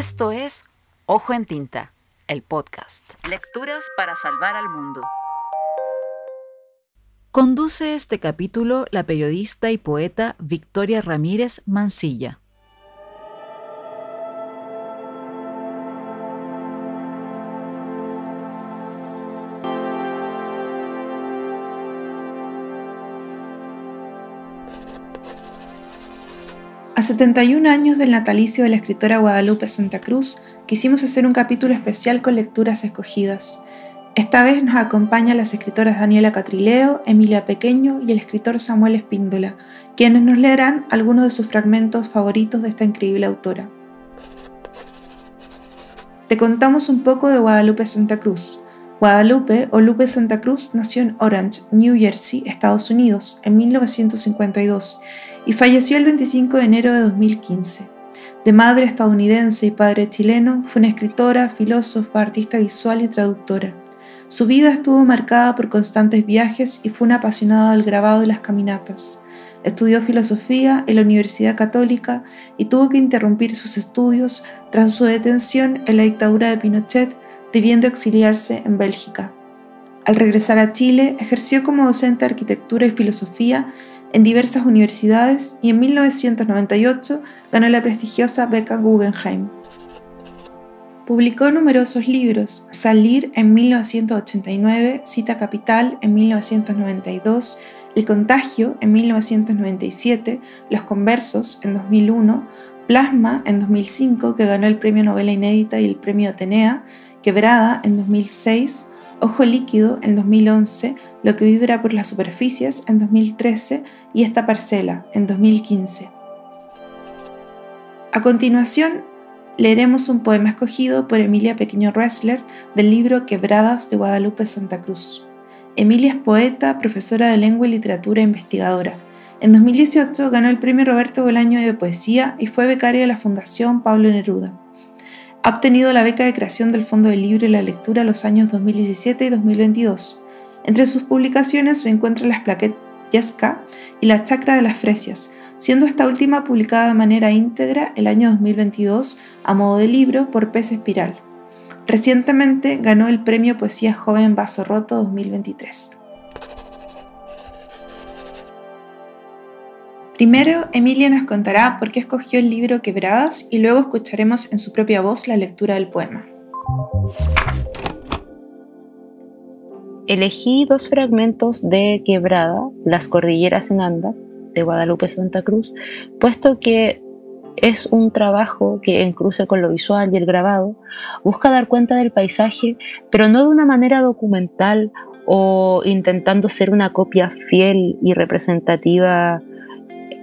Esto es Ojo en Tinta, el podcast. Lecturas para salvar al mundo. Conduce este capítulo la periodista y poeta Victoria Ramírez Mancilla. 71 años del natalicio de la escritora Guadalupe Santa Cruz, quisimos hacer un capítulo especial con lecturas escogidas. Esta vez nos acompañan las escritoras Daniela Catrileo, Emilia Pequeño y el escritor Samuel Espíndola, quienes nos leerán algunos de sus fragmentos favoritos de esta increíble autora. Te contamos un poco de Guadalupe Santa Cruz. Guadalupe o Lupe Santa Cruz nació en Orange, New Jersey, Estados Unidos, en 1952 y falleció el 25 de enero de 2015. De madre estadounidense y padre chileno, fue una escritora, filósofa, artista visual y traductora. Su vida estuvo marcada por constantes viajes y fue una apasionada del grabado y las caminatas. Estudió filosofía en la Universidad Católica y tuvo que interrumpir sus estudios tras su detención en la dictadura de Pinochet, debiendo exiliarse en Bélgica. Al regresar a Chile, ejerció como docente de arquitectura y filosofía en diversas universidades y en 1998 ganó la prestigiosa beca Guggenheim. Publicó numerosos libros, Salir en 1989, Cita Capital en 1992, El Contagio en 1997, Los Conversos en 2001, Plasma en 2005, que ganó el Premio Novela Inédita y el Premio Atenea, Quebrada en 2006, Ojo Líquido en 2011, Lo que vibra por las superficies en 2013 y Esta Parcela en 2015. A continuación, leeremos un poema escogido por Emilia Pequeño Ressler del libro Quebradas de Guadalupe Santa Cruz. Emilia es poeta, profesora de lengua y literatura e investigadora. En 2018 ganó el premio Roberto Bolaño de Poesía y fue becaria de la Fundación Pablo Neruda. Ha obtenido la beca de creación del Fondo del Libro y la Lectura los años 2017 y 2022. Entre sus publicaciones se encuentran las plaquetas Yesca y la Chacra de las Fresias, siendo esta última publicada de manera íntegra el año 2022 a modo de libro por Pez Espiral. Recientemente ganó el Premio Poesía Joven Vaso Roto 2023. Primero, Emilia nos contará por qué escogió el libro Quebradas y luego escucharemos en su propia voz la lectura del poema. Elegí dos fragmentos de Quebrada, Las Cordilleras en Andas, de Guadalupe Santa Cruz, puesto que es un trabajo que en cruce con lo visual y el grabado busca dar cuenta del paisaje, pero no de una manera documental o intentando ser una copia fiel y representativa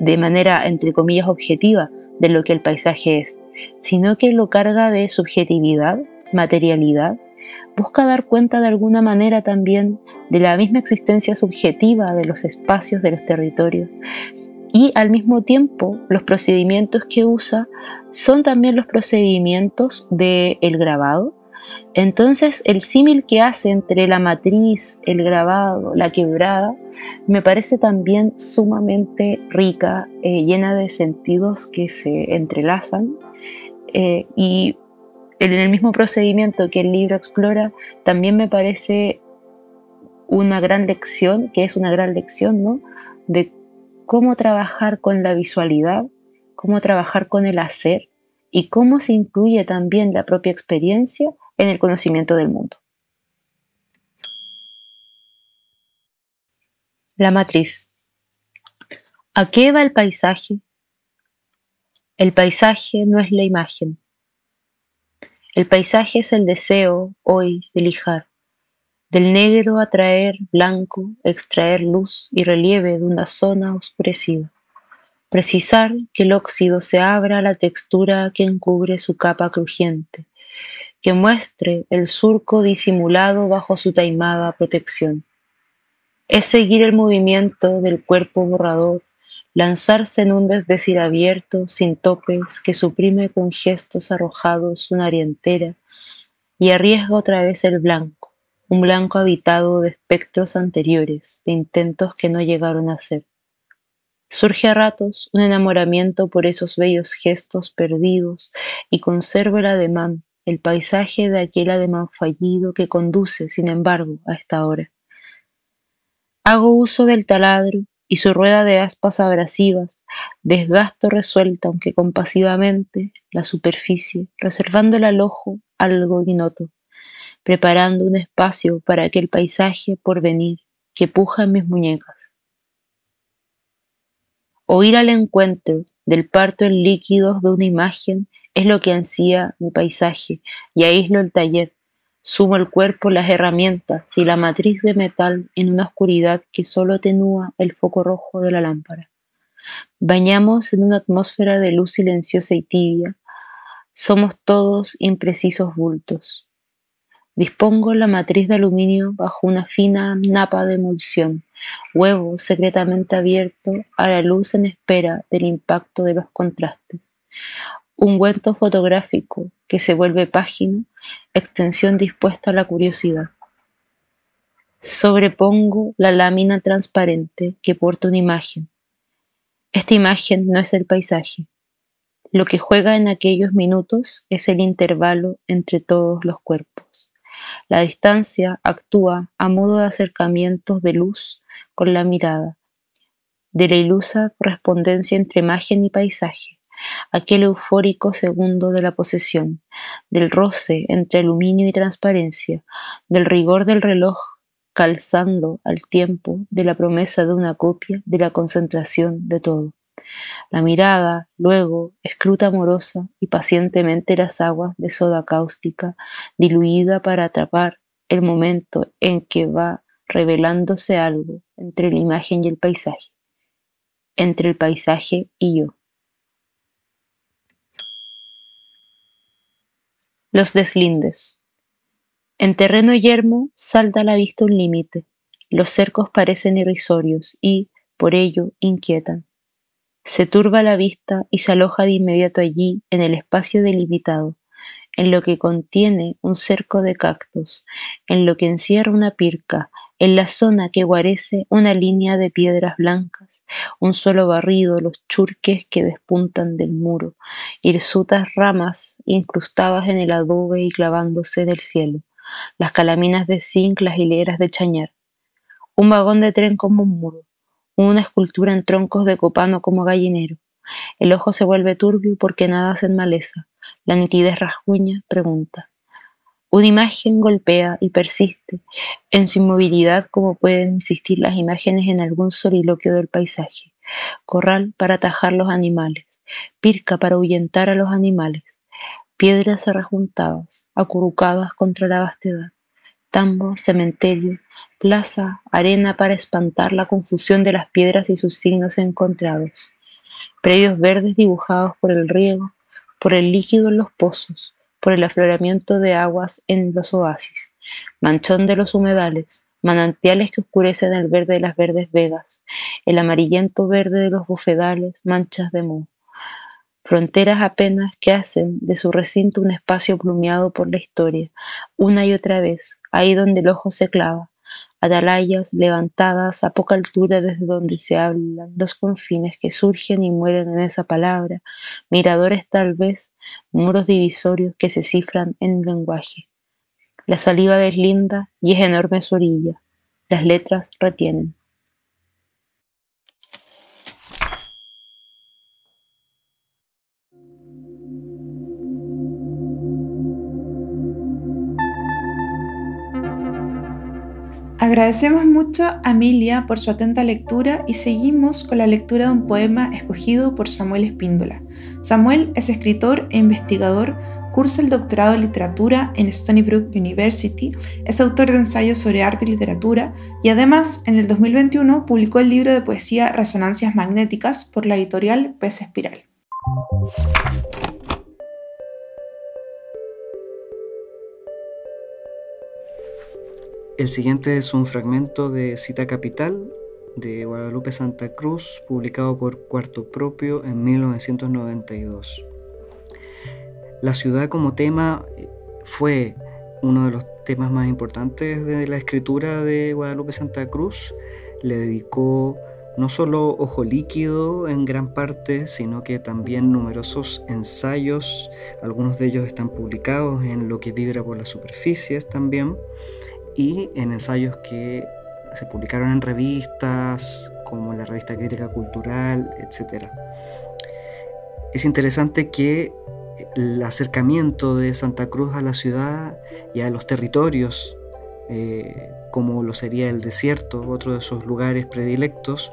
de manera, entre comillas, objetiva de lo que el paisaje es, sino que lo carga de subjetividad, materialidad, busca dar cuenta de alguna manera también de la misma existencia subjetiva de los espacios, de los territorios. Y al mismo tiempo, los procedimientos que usa son también los procedimientos del el grabado. Entonces, el símil que hace entre la matriz, el grabado, la quebrada, me parece también sumamente rica, eh, llena de sentidos que se entrelazan eh, y en el mismo procedimiento que el libro explora, también me parece una gran lección, que es una gran lección, ¿no? De cómo trabajar con la visualidad, cómo trabajar con el hacer y cómo se incluye también la propia experiencia en el conocimiento del mundo. La matriz. ¿A qué va el paisaje? El paisaje no es la imagen. El paisaje es el deseo, hoy, de lijar. Del negro atraer blanco, extraer luz y relieve de una zona oscurecida. Precisar que el óxido se abra a la textura que encubre su capa crujiente, que muestre el surco disimulado bajo su taimada protección es seguir el movimiento del cuerpo borrador, lanzarse en un desdecir abierto, sin topes, que suprime con gestos arrojados una área entera y arriesga otra vez el blanco, un blanco habitado de espectros anteriores, de intentos que no llegaron a ser. Surge a ratos un enamoramiento por esos bellos gestos perdidos y conservo el ademán, el paisaje de aquel ademán fallido que conduce, sin embargo, a esta hora. Hago uso del taladro y su rueda de aspas abrasivas, desgasto resuelta, aunque compasivamente, la superficie, reservándole al ojo algo ignoto, preparando un espacio para aquel paisaje por venir que puja en mis muñecas o ir al encuentro del parto en líquidos de una imagen es lo que ansía mi paisaje y aíslo el taller. Sumo el cuerpo, las herramientas y la matriz de metal en una oscuridad que solo atenúa el foco rojo de la lámpara. Bañamos en una atmósfera de luz silenciosa y tibia. Somos todos imprecisos bultos. Dispongo la matriz de aluminio bajo una fina napa de emulsión huevo secretamente abierto a la luz en espera del impacto de los contrastes. Un cuento fotográfico que se vuelve página, extensión dispuesta a la curiosidad. Sobrepongo la lámina transparente que porta una imagen. Esta imagen no es el paisaje. Lo que juega en aquellos minutos es el intervalo entre todos los cuerpos. La distancia actúa a modo de acercamientos de luz con la mirada, de la ilusa correspondencia entre imagen y paisaje, aquel eufórico segundo de la posesión, del roce entre aluminio y transparencia, del rigor del reloj calzando al tiempo de la promesa de una copia de la concentración de todo. La mirada, luego, escruta amorosa y pacientemente las aguas de soda cáustica, diluida para atrapar el momento en que va revelándose algo entre la imagen y el paisaje, entre el paisaje y yo. Los deslindes. En terreno yermo salta a la vista un límite. Los cercos parecen irrisorios y, por ello, inquietan. Se turba la vista y se aloja de inmediato allí, en el espacio delimitado, en lo que contiene un cerco de cactus, en lo que encierra una pirca, en la zona que guarece una línea de piedras blancas, un suelo barrido, los churques que despuntan del muro, hirsutas ramas incrustadas en el adobe y clavándose del cielo, las calaminas de zinc, las hileras de chañar, un vagón de tren como un muro, una escultura en troncos de copano como gallinero. El ojo se vuelve turbio porque nada en maleza. La nitidez rasguña pregunta. Una imagen golpea y persiste en su inmovilidad como pueden insistir las imágenes en algún soliloquio del paisaje. Corral para atajar los animales, pirca para ahuyentar a los animales, piedras rejuntadas, acurrucadas contra la vastedad, tambo, cementerio, plaza, arena para espantar la confusión de las piedras y sus signos encontrados, predios verdes dibujados por el riego, por el líquido en los pozos, por el afloramiento de aguas en los oasis, manchón de los humedales, manantiales que oscurecen el verde de las verdes vegas, el amarillento verde de los bufedales, manchas de moho. Fronteras apenas que hacen de su recinto un espacio plumeado por la historia, una y otra vez, ahí donde el ojo se clava, atalayas levantadas a poca altura desde donde se hablan los confines que surgen y mueren en esa palabra, miradores tal vez, muros divisorios que se cifran en lenguaje. La saliva deslinda y es enorme su orilla, las letras retienen. Agradecemos mucho a Emilia por su atenta lectura y seguimos con la lectura de un poema escogido por Samuel Espíndola. Samuel es escritor e investigador, cursa el doctorado en literatura en Stony Brook University, es autor de ensayos sobre arte y literatura y además en el 2021 publicó el libro de poesía Resonancias Magnéticas por la editorial Pez Espiral. El siguiente es un fragmento de Cita Capital de Guadalupe Santa Cruz, publicado por Cuarto Propio en 1992. La ciudad como tema fue uno de los temas más importantes de la escritura de Guadalupe Santa Cruz. Le dedicó no solo Ojo Líquido en gran parte, sino que también numerosos ensayos, algunos de ellos están publicados en Lo que vibra por las superficies también, y en ensayos que se publicaron en revistas como la revista Crítica Cultural, etc. Es interesante que el acercamiento de Santa Cruz a la ciudad y a los territorios, eh, como lo sería el desierto, otro de sus lugares predilectos,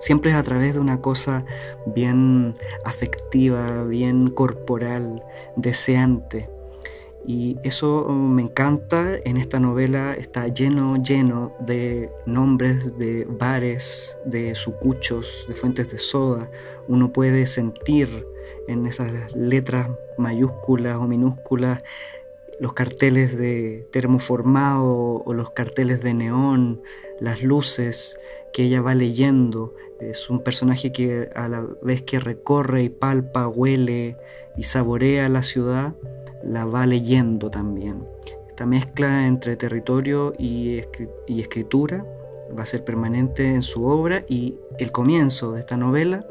siempre es a través de una cosa bien afectiva, bien corporal, deseante. Y eso me encanta, en esta novela está lleno, lleno de nombres de bares, de sucuchos, de fuentes de soda. Uno puede sentir en esas letras mayúsculas o minúsculas los carteles de termoformado o los carteles de neón, las luces que ella va leyendo. Es un personaje que a la vez que recorre y palpa, huele y saborea la ciudad, la va leyendo también. Esta mezcla entre territorio y, escritura va a ser permanente en su obra y el comienzo de esta novela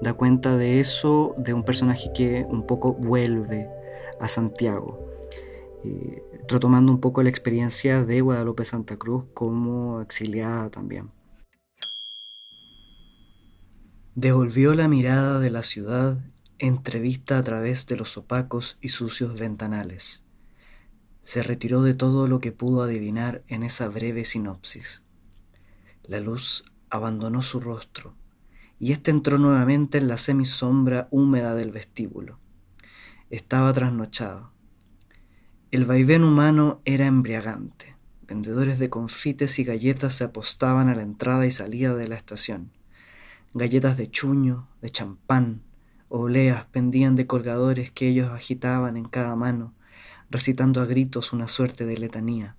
da cuenta de eso, de un personaje que un poco vuelve a Santiago, eh, retomando un poco la experiencia de Guadalupe Santa Cruz como exiliada también. Devolvió la mirada de la ciudad entrevista a través de los opacos y sucios ventanales. Se retiró de todo lo que pudo adivinar en esa breve sinopsis. La luz abandonó su rostro y éste entró nuevamente en la semisombra húmeda del vestíbulo. Estaba trasnochado. El vaivén humano era embriagante. Vendedores de confites y galletas se apostaban a la entrada y salida de la estación. Galletas de chuño, de champán, obleas pendían de colgadores que ellos agitaban en cada mano, recitando a gritos una suerte de letanía.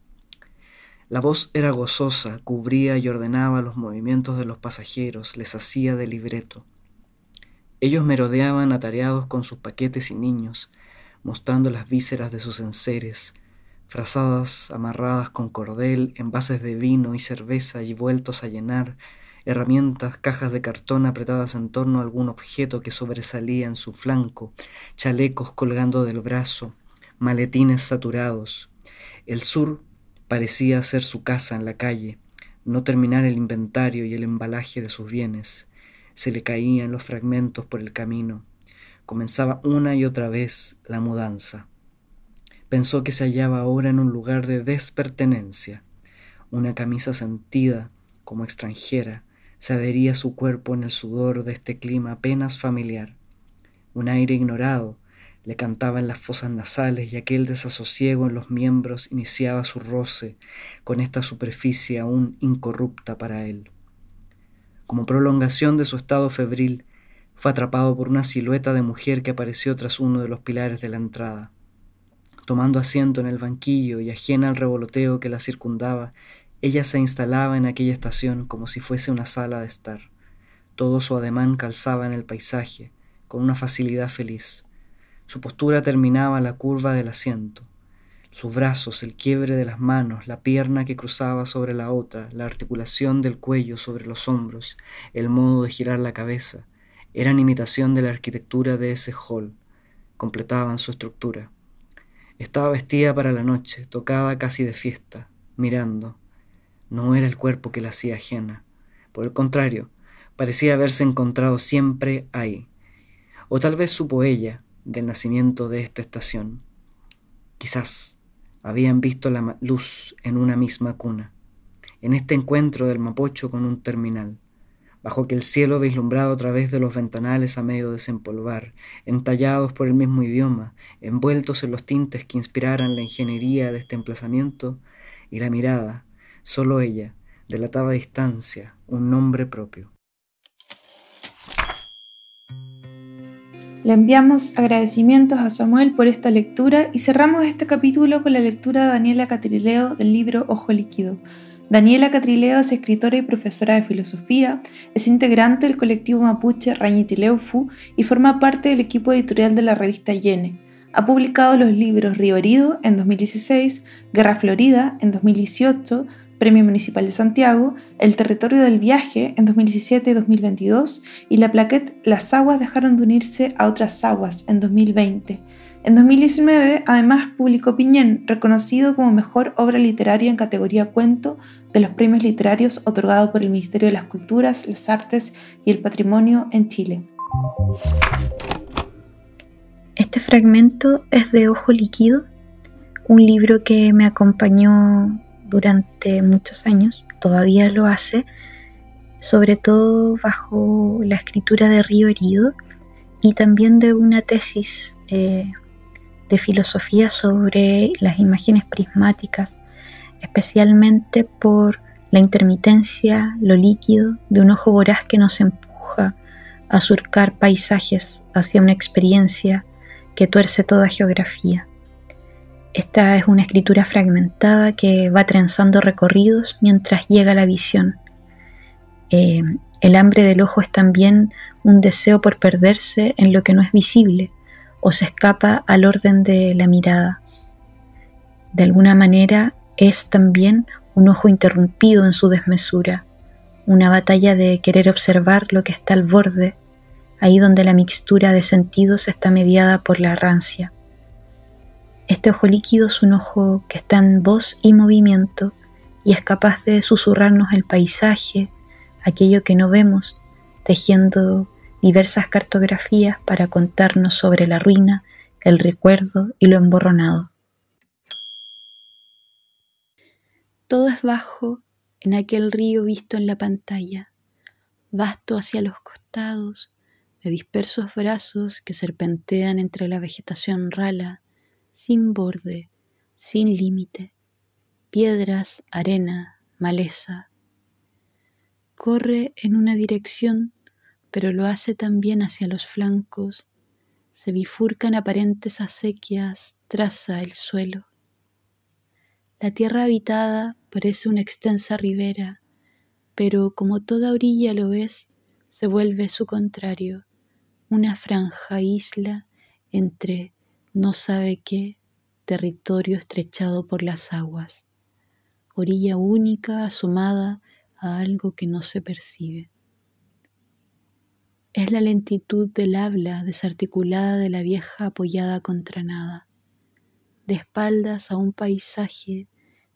La voz era gozosa, cubría y ordenaba los movimientos de los pasajeros, les hacía de libreto. Ellos merodeaban atareados con sus paquetes y niños, mostrando las vísceras de sus enseres, frazadas amarradas con cordel, envases de vino y cerveza y vueltos a llenar, herramientas, cajas de cartón apretadas en torno a algún objeto que sobresalía en su flanco, chalecos colgando del brazo, maletines saturados. El sur Parecía ser su casa en la calle, no terminar el inventario y el embalaje de sus bienes. Se le caían los fragmentos por el camino. Comenzaba una y otra vez la mudanza. Pensó que se hallaba ahora en un lugar de despertenencia. Una camisa sentida, como extranjera, se adhería su cuerpo en el sudor de este clima apenas familiar. Un aire ignorado, le cantaba en las fosas nasales y aquel desasosiego en los miembros iniciaba su roce con esta superficie aún incorrupta para él. Como prolongación de su estado febril, fue atrapado por una silueta de mujer que apareció tras uno de los pilares de la entrada. Tomando asiento en el banquillo y ajena al revoloteo que la circundaba, ella se instalaba en aquella estación como si fuese una sala de estar. Todo su ademán calzaba en el paisaje, con una facilidad feliz. Su postura terminaba la curva del asiento. Sus brazos, el quiebre de las manos, la pierna que cruzaba sobre la otra, la articulación del cuello sobre los hombros, el modo de girar la cabeza, eran imitación de la arquitectura de ese hall, completaban su estructura. Estaba vestida para la noche, tocada casi de fiesta, mirando. No era el cuerpo que la hacía ajena. Por el contrario, parecía haberse encontrado siempre ahí. O tal vez supo ella, del nacimiento de esta estación. Quizás habían visto la luz en una misma cuna, en este encuentro del Mapocho con un terminal, bajo que el cielo vislumbrado a través de los ventanales a medio desempolvar, entallados por el mismo idioma, envueltos en los tintes que inspiraran la ingeniería de este emplazamiento, y la mirada, solo ella, delataba a distancia un nombre propio. Le enviamos agradecimientos a Samuel por esta lectura y cerramos este capítulo con la lectura de Daniela Catrileo del libro Ojo Líquido. Daniela Catrileo es escritora y profesora de filosofía, es integrante del colectivo mapuche Rañitileufu y forma parte del equipo editorial de la revista Yene. Ha publicado los libros Río Herido en 2016, Guerra Florida en 2018, Premio Municipal de Santiago, el Territorio del Viaje en 2017 y 2022 y la plaquette Las aguas dejaron de unirse a otras aguas en 2020. En 2019, además, publicó Piñén, reconocido como mejor obra literaria en categoría cuento de los premios literarios otorgados por el Ministerio de las Culturas, las Artes y el Patrimonio en Chile. Este fragmento es de Ojo Líquido, un libro que me acompañó durante muchos años, todavía lo hace, sobre todo bajo la escritura de Río Herido y también de una tesis eh, de filosofía sobre las imágenes prismáticas, especialmente por la intermitencia, lo líquido de un ojo voraz que nos empuja a surcar paisajes hacia una experiencia que tuerce toda geografía. Esta es una escritura fragmentada que va trenzando recorridos mientras llega la visión. Eh, el hambre del ojo es también un deseo por perderse en lo que no es visible, o se escapa al orden de la mirada. De alguna manera es también un ojo interrumpido en su desmesura, una batalla de querer observar lo que está al borde, ahí donde la mixtura de sentidos está mediada por la rancia. Este ojo líquido es un ojo que está en voz y movimiento y es capaz de susurrarnos el paisaje, aquello que no vemos, tejiendo diversas cartografías para contarnos sobre la ruina, el recuerdo y lo emborronado. Todo es bajo en aquel río visto en la pantalla, vasto hacia los costados, de dispersos brazos que serpentean entre la vegetación rala, sin borde, sin límite, piedras, arena, maleza. Corre en una dirección pero lo hace también hacia los flancos, se bifurcan aparentes acequias, traza el suelo. La tierra habitada parece una extensa ribera, pero como toda orilla lo es, se vuelve su contrario, una franja isla entre no sabe qué territorio estrechado por las aguas, orilla única asomada a algo que no se percibe. Es la lentitud del habla desarticulada de la vieja apoyada contra nada, de espaldas a un paisaje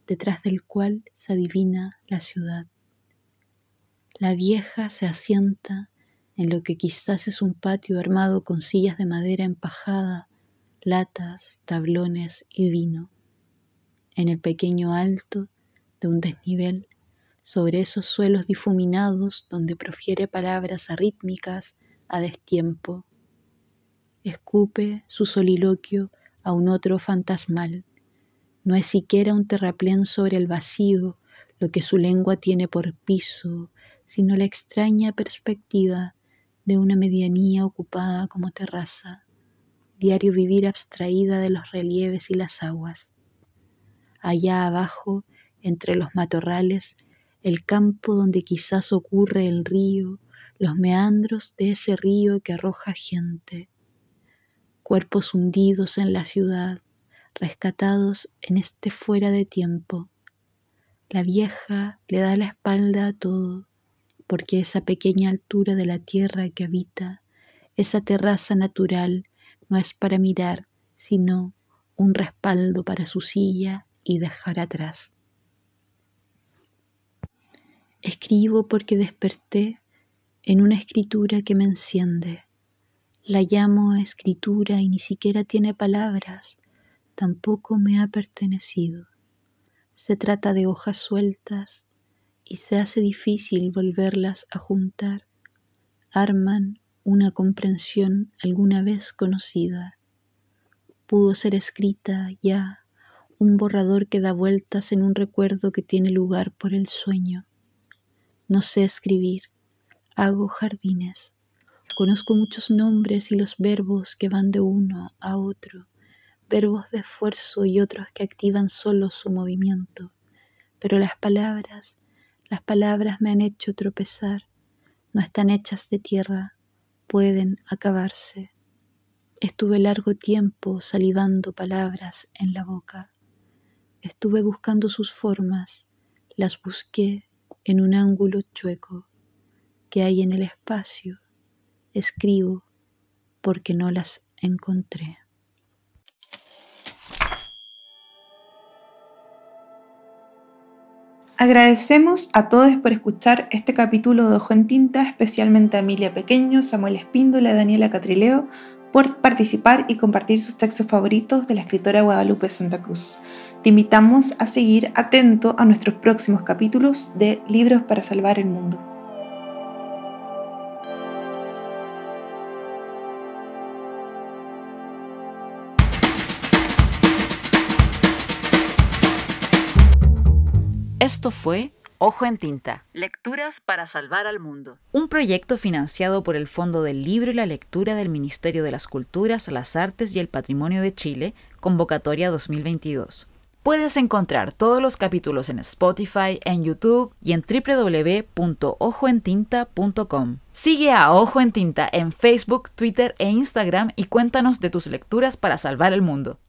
detrás del cual se adivina la ciudad. La vieja se asienta en lo que quizás es un patio armado con sillas de madera empajada, latas, tablones y vino. En el pequeño alto de un desnivel sobre esos suelos difuminados donde profiere palabras arrítmicas a destiempo. Escupe su soliloquio a un otro fantasmal. No es siquiera un terraplén sobre el vacío lo que su lengua tiene por piso, sino la extraña perspectiva de una medianía ocupada como terraza, diario vivir abstraída de los relieves y las aguas. Allá abajo, entre los matorrales, el campo donde quizás ocurre el río, los meandros de ese río que arroja gente, cuerpos hundidos en la ciudad, rescatados en este fuera de tiempo. La vieja le da la espalda a todo, porque esa pequeña altura de la tierra que habita, esa terraza natural, no es para mirar, sino un respaldo para su silla y dejar atrás. Escribo porque desperté en una escritura que me enciende. La llamo escritura y ni siquiera tiene palabras, tampoco me ha pertenecido. Se trata de hojas sueltas y se hace difícil volverlas a juntar. Arman una comprensión alguna vez conocida. Pudo ser escrita ya, un borrador que da vueltas en un recuerdo que tiene lugar por el sueño. No sé escribir, hago jardines. Conozco muchos nombres y los verbos que van de uno a otro, verbos de esfuerzo y otros que activan solo su movimiento. Pero las palabras, las palabras me han hecho tropezar, no están hechas de tierra, pueden acabarse. Estuve largo tiempo salivando palabras en la boca. Estuve buscando sus formas, Las busqué en un ángulo chueco que hay en el espacio. Escribo porque no las encontré. Agradecemos a todos por escuchar este capítulo de Ojo en Tinta, especialmente a Emilia Pequeño, Samuel Espíndola y Daniela Catrileo por participar y compartir sus textos favoritos de la escritora Guadalupe Santa Cruz. Te invitamos a seguir atento a nuestros próximos capítulos de Libros para Salvar el Mundo. Esto fue Ojo en Tinta. Lecturas para salvar al mundo. Un proyecto financiado por el Fondo del Libro y la Lectura del Ministerio de las Culturas, las Artes y el Patrimonio de Chile, convocatoria 2022. Puedes encontrar todos los capítulos en Spotify, en YouTube y en www.ojoentinta.com. Sigue a Ojo en Tinta en Facebook, Twitter e Instagram y cuéntanos de tus lecturas para salvar el mundo.